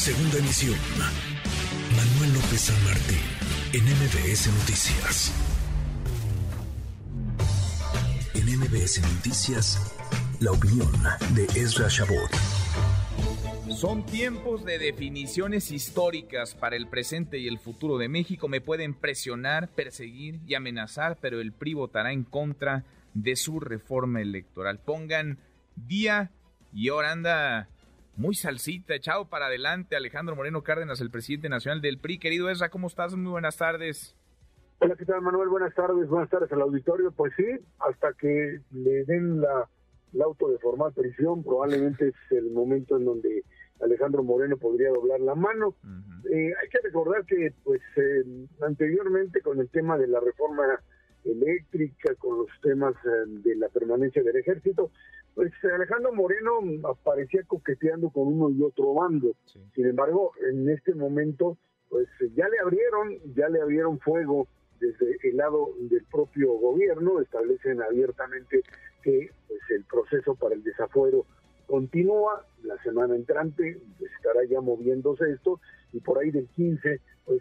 Segunda emisión. Manuel López San Martín, en MBS Noticias. En MBS Noticias, la opinión de Ezra Shabot. Son tiempos de definiciones históricas para el presente y el futuro de México. Me pueden presionar, perseguir y amenazar, pero el PRI votará en contra de su reforma electoral. Pongan día y ahora anda muy salsita, echado para adelante Alejandro Moreno Cárdenas, el presidente nacional del PRI. Querido Ezra, ¿cómo estás? Muy buenas tardes. Hola, ¿qué tal Manuel? Buenas tardes, buenas tardes al auditorio. Pues sí, hasta que le den la, auto de formal prisión, probablemente es el momento en donde Alejandro Moreno podría doblar la mano. Eh, hay que recordar que, pues, eh, anteriormente con el tema de la reforma eléctrica, con los temas eh, de la permanencia del ejército, pues Alejandro Moreno aparecía coqueteando con uno y otro bando. Sin embargo, en este momento, pues ya le abrieron, ya le abrieron fuego desde el lado del propio gobierno, establecen abiertamente que pues, el proceso para el desafuero continúa, la semana entrante estará ya moviéndose esto y por ahí del 15 pues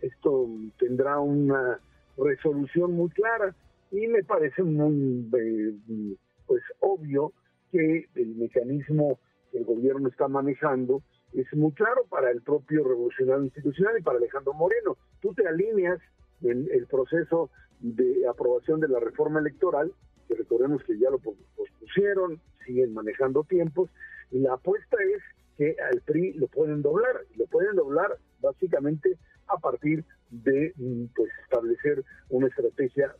esto tendrá una resolución muy clara y me parece muy eh, pues obvio que el mecanismo que el gobierno está manejando es muy claro para el propio revolucionario institucional y para Alejandro Moreno. Tú te alineas en el proceso de aprobación de la reforma electoral, que recordemos que ya lo pospusieron, siguen manejando tiempos, y la apuesta es que al PRI lo pueden doblar, lo pueden doblar básicamente a partir de mm, pues establecer una estrategia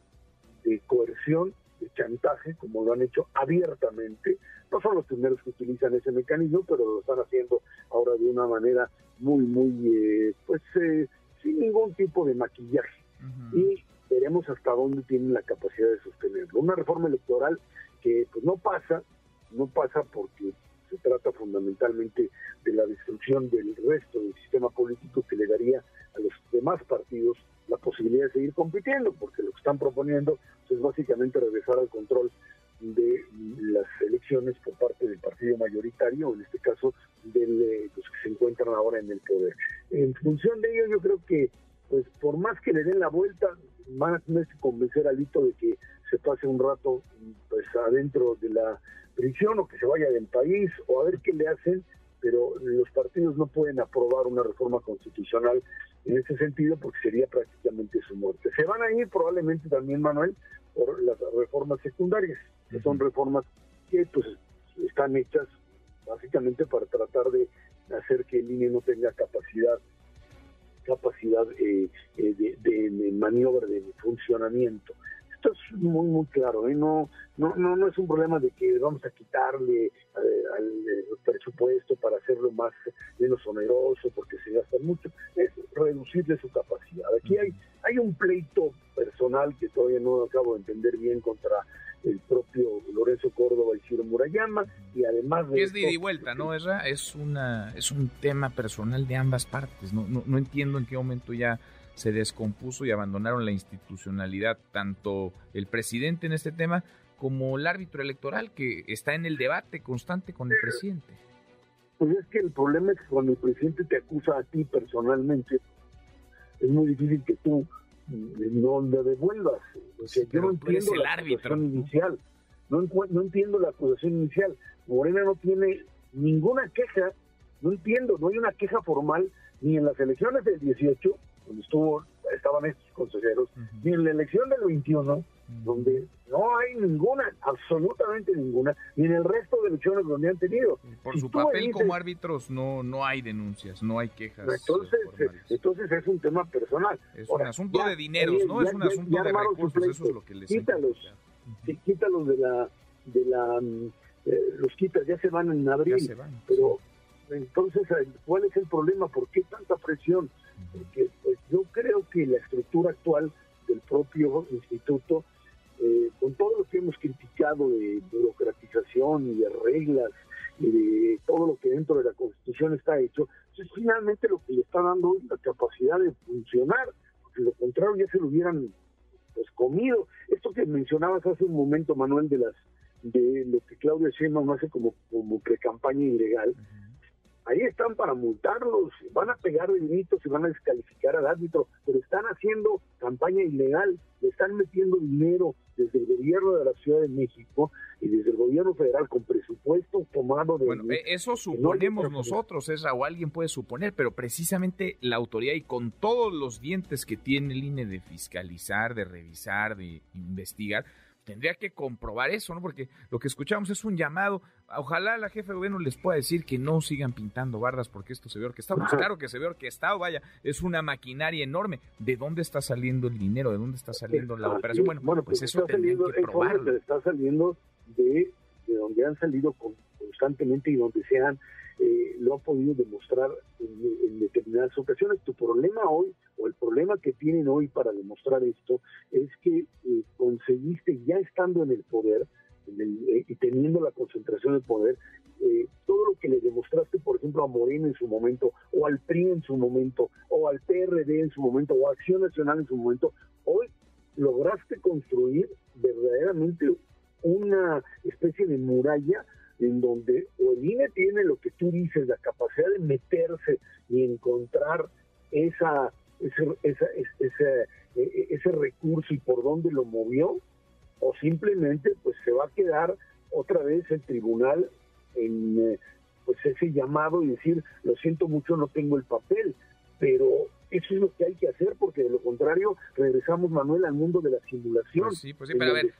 de coerción de chantaje, como lo han hecho abiertamente. No son los primeros que utilizan ese mecanismo, pero lo están haciendo ahora de una manera muy, muy, eh, pues, eh, sin ningún tipo de maquillaje. Y veremos hasta dónde tienen la capacidad de sostenerlo. Una reforma electoral que pues no pasa, no pasa porque se trata fundamentalmente de la destrucción del resto del sistema político que le daría demás partidos la posibilidad de seguir compitiendo, porque lo que están proponiendo es básicamente regresar al control de las elecciones por parte del partido mayoritario, en este caso de los que se encuentran ahora en el poder. En función de ello, yo creo que, pues por más que le den la vuelta, van a tener que convencer al hito de que se pase un rato pues adentro de la prisión o que se vaya del país o a ver qué le hacen, pero los partidos no pueden aprobar una reforma constitucional en ese sentido porque sería prácticamente su muerte. Se van a ir probablemente también, Manuel, por las reformas secundarias, que son reformas que pues están hechas básicamente para tratar de hacer que el INE no tenga capacidad capacidad eh, eh, de, de, maniobra, de funcionamiento. Esto es muy, muy claro, ¿eh? no, no, no, no es un problema de que vamos a quitarle al presupuesto para hacerlo más menos oneroso porque se gasta mucho, es reducirle su capacidad. Aquí hay, hay un pleito personal que todavía no acabo de entender bien contra el propio Lorenzo Córdoba y Ciro Murayama y además de es de ida y vuelta no es es una es un tema personal de ambas partes no, no, no entiendo en qué momento ya se descompuso y abandonaron la institucionalidad tanto el presidente en este tema como el árbitro electoral que está en el debate constante con el presidente pues es que el problema es que cuando el presidente te acusa a ti personalmente es muy difícil que tú no le devuelvas. O sea, yo no entiendo la acusación inicial. No, no entiendo la acusación inicial. Morena no tiene ninguna queja, no entiendo, no hay una queja formal ni en las elecciones del 18, donde estuvo, estaban estos consejeros, ni en la elección del 21, donde no hay ninguna, absolutamente ninguna, ni en el resto de elecciones donde han tenido. Por su papel como árbitros no no hay denuncias, no hay quejas. Entonces, entonces es un tema personal. Es un asunto de dineros, ¿no? es un asunto de recursos, eso es lo que les Quítalos, quítalos de la, de la, mm, eh, los quitas, ya se van en abril, pero entonces, ¿cuál es el problema? ¿Por qué tanta presión? Porque pues, yo creo que la estructura actual del propio instituto eh, con todo lo que hemos criticado de burocratización y de reglas y de todo lo que dentro de la Constitución está hecho, es finalmente lo que le está dando la capacidad de funcionar, porque lo contrario ya se lo hubieran pues comido. Esto que mencionabas hace un momento, Manuel, de las de lo que Claudia Sheinbaum hace como, como pre-campaña ilegal, están para multarlos, van a pegar delitos y van a descalificar al árbitro, pero están haciendo campaña ilegal, le están metiendo dinero desde el gobierno de la Ciudad de México y desde el gobierno federal con presupuesto tomado de... Bueno, eh, eso suponemos nosotros, es o alguien puede suponer, pero precisamente la autoridad y con todos los dientes que tiene el INE de fiscalizar, de revisar, de investigar, tendría que comprobar eso, ¿no? Porque lo que escuchamos es un llamado. Ojalá la jefe de gobierno les pueda decir que no sigan pintando bardas porque esto se ve orquestado. Pues claro que se ve orquestado, vaya, es una maquinaria enorme. ¿De dónde está saliendo el dinero? ¿De dónde está saliendo la operación? Bueno, bueno pues, pues eso tendrían que probarlo. Está saliendo de, de donde han salido constantemente y donde se han eh, lo ha podido demostrar en, determinadas ocasiones. Tu problema hoy, o el problema que tienen hoy para demostrar esto, es que eh, conseguiste, ya estando en el poder eh, y teniendo la concentración de poder, todo lo que le demostraste, por ejemplo, a Moreno en su momento, o al PRI en su momento, o al PRD en su momento, o a Acción Nacional en su momento, hoy lograste construir verdaderamente una especie de muralla en donde o el INE tiene lo que tú dices, la capacidad de meterse y encontrar esa, ese, esa, ese, e, ese recurso y por dónde lo movió, o simplemente pues se va a quedar otra vez el tribunal en eh, pues ese llamado y decir, lo siento mucho, no tengo el papel, pero eso es lo que hay que hacer, porque de lo contrario regresamos, Manuel, al mundo de la simulación. Pues sí, pues sí, pero a, ver,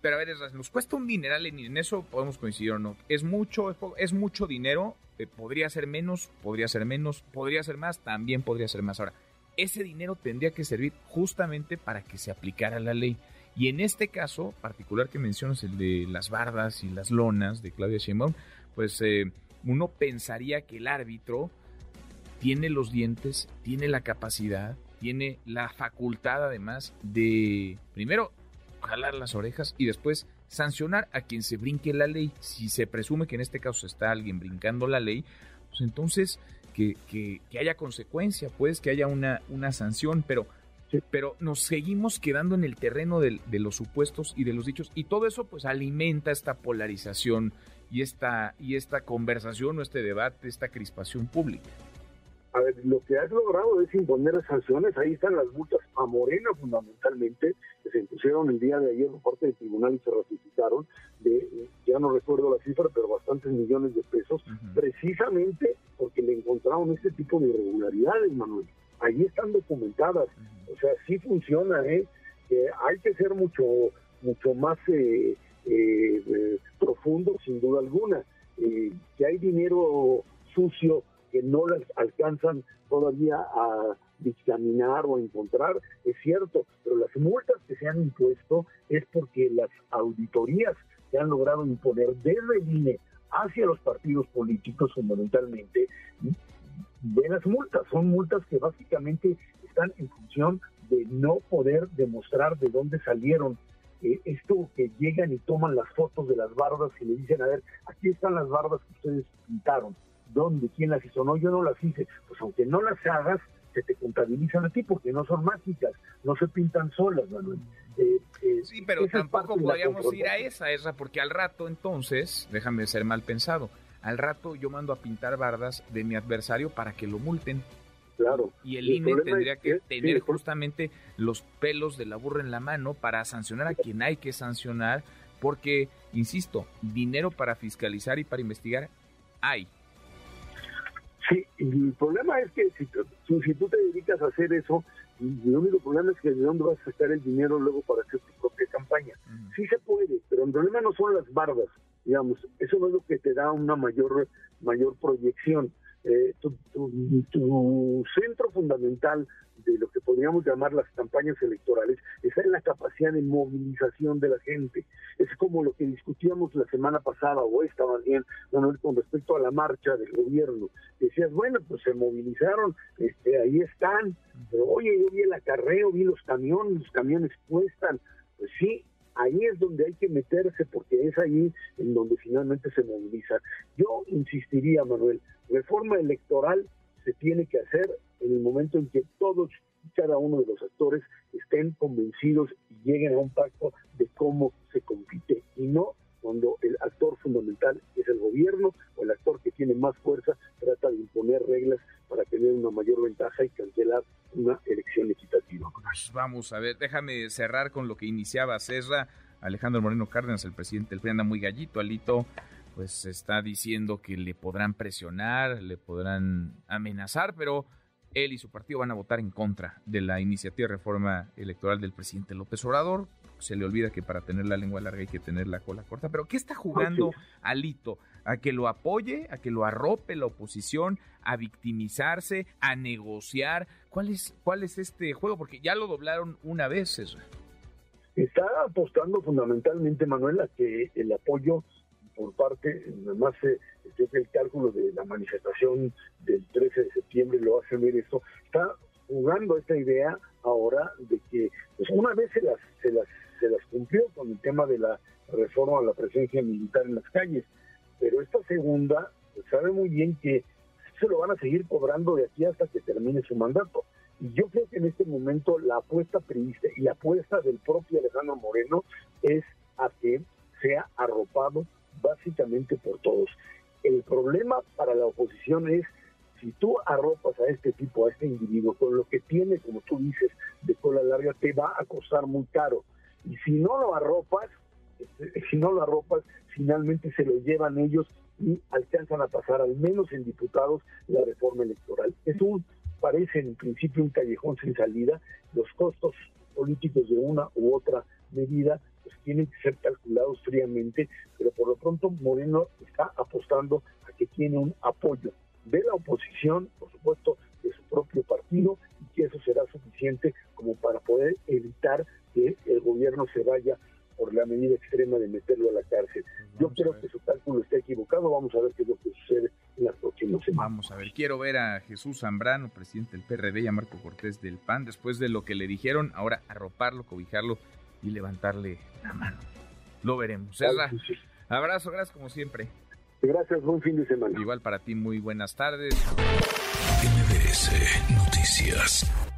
pero a ver, nos cuesta un dineral, en eso podemos coincidir o no. Es mucho, es, mucho dinero, eh, podría ser menos, podría ser menos, podría ser más, también podría ser más. Ahora, ese dinero tendría que servir justamente para que se aplicara la ley. Y en este caso particular que mencionas, el de las bardas y las lonas de Claudia Sheinbaum, pues eh, uno pensaría que el árbitro tiene los dientes, tiene la capacidad, tiene la facultad además de, primero, jalar las orejas y después sancionar a quien se brinque la ley. Si se presume que en este caso está alguien brincando la ley, pues entonces que, que, haya consecuencia, pues que haya una, una sanción, pero, pero nos seguimos quedando en el terreno de, de, los supuestos y de los dichos y todo eso pues alimenta esta polarización y esta, y esta conversación o este debate, esta crispación pública a ver, lo que has logrado es imponer sanciones, ahí están las multas a Morena fundamentalmente, que se impusieron el día de ayer por parte del tribunal y se ratificaron, de, ya no recuerdo la cifra, pero bastantes millones de pesos, precisamente porque le encontraron este tipo de irregularidades, Manuel. Ahí están documentadas, o sea, sí funciona, ¿eh? Hay que ser mucho, mucho más eh, eh, eh profundo, sin duda alguna, que hay dinero sucio que no las alcanzan todavía a dictaminar o encontrar, es cierto, pero las multas que se han impuesto es porque las auditorías se han logrado imponer desde el INE hacia los partidos políticos fundamentalmente de las multas. Son multas que básicamente están en función de no poder demostrar de dónde salieron. Eh, esto que llegan y toman las fotos de las bardas y le dicen, a ver, aquí están las bardas que ustedes pintaron dónde, quién las hizo, no, yo no las hice, pues aunque no las hagas, se te contabilizan a ti porque no son mágicas, no se pintan solas, Manuel. Eh, eh, sí, pero tampoco podríamos ir a esa, esa, porque al rato entonces, déjame ser mal pensado, al rato yo mando a pintar bardas de mi adversario para que lo multen. Claro. Y el, INE tendría que tener justamente los pelos de la burra en la mano para sancionar a quien hay que sancionar, porque, insisto, dinero para fiscalizar y para investigar hay. Sí, y el problema es que si, si tú te dedicas a hacer eso, el único problema es que de dónde vas a sacar el dinero luego para hacer tu propia campaña. Sí se puede, pero el problema no son las bardas, digamos, eso no es lo que te da una mayor mayor proyección. Eh, tu, tu, centro fundamental de lo que podríamos llamar las campañas electorales está en la capacidad de movilización de la gente. Es como lo que discutíamos la semana pasada o esta más bien, con respecto a la marcha del gobierno. Decías, bueno, pues se movilizaron, este, ahí están, pero oye, yo vi el acarreo, vi los camiones, los camiones cuestan. Pues sí, ahí es donde hay que meterse porque es ahí en donde finalmente se moviliza. Yo insistiría, Manuel, reforma electoral se tiene que hacer en el momento en que todos y cada uno de los actores estén convencidos y lleguen a un pacto de cómo se compite y no cuando el actor fundamental es el gobierno o el actor que tiene más fuerza trata de imponer reglas para tener una mayor ventaja y cancelar una elección equitativa. Pues vamos a ver, déjame cerrar con lo que iniciaba César. Alejandro Moreno Cárdenas, el presidente del PRI, anda muy gallito, Alito, pues está diciendo que le podrán presionar, le podrán amenazar, pero él y su partido van a votar en contra de la iniciativa de reforma electoral del presidente López Obrador. Se le olvida que para tener la lengua larga hay que tener la cola corta. Pero ¿qué está jugando Alito? ¿A que lo apoye? ¿A que lo arrope la oposición? ¿A victimizarse? ¿A negociar? ¿Cuál es, cuál es este juego? Porque ya lo doblaron una vez eso. Está apostando fundamentalmente, Manuel, a que el apoyo por parte, además eh, creo que el cálculo de la manifestación del 13 de septiembre lo hace ver esto, está jugando esta idea ahora de que pues una vez se las, se las, se las cumplió con el tema de la reforma a la presencia militar en las calles, pero esta segunda pues, sabe muy bien que se lo van a seguir cobrando de aquí hasta que termine su mandato. Y yo creo que en este momento la apuesta priista y la apuesta del propio Alejandro Moreno es a que sea arropado básicamente por todos. El problema para la oposición es si tú arropas a este tipo, a este individuo, con lo que tiene, como tú dices, de cola larga, te va a costar muy caro. Y si no lo arropas, si no lo arropas, finalmente se lo llevan ellos y alcanzan a pasar, al menos en diputados, la reforma electoral. Es un, parece en principio un callejón sin salida. Los costos políticos de una u otra medida pues tienen que ser calculados fríamente, pero por lo pronto Moreno está apostando a que tiene un apoyo de la oposición, por supuesto, de su propio partido, y que eso será suficiente como para poder evitar que el gobierno se vaya por la medida extrema de meterlo a la cárcel. Yo creo que su cálculo está equivocado, vamos a ver qué es lo que sucede en las próximas semanas. Vamos a ver, quiero ver a Jesús Zambrano, presidente del PRD, y a Marco Cortés del PAN, después de lo que le dijeron, ahora arroparlo, cobijarlo y levantarle la mano. Lo veremos. abrazo, gracias como siempre. Gracias, buen fin de semana. Igual para ti, muy buenas tardes. MBS Noticias.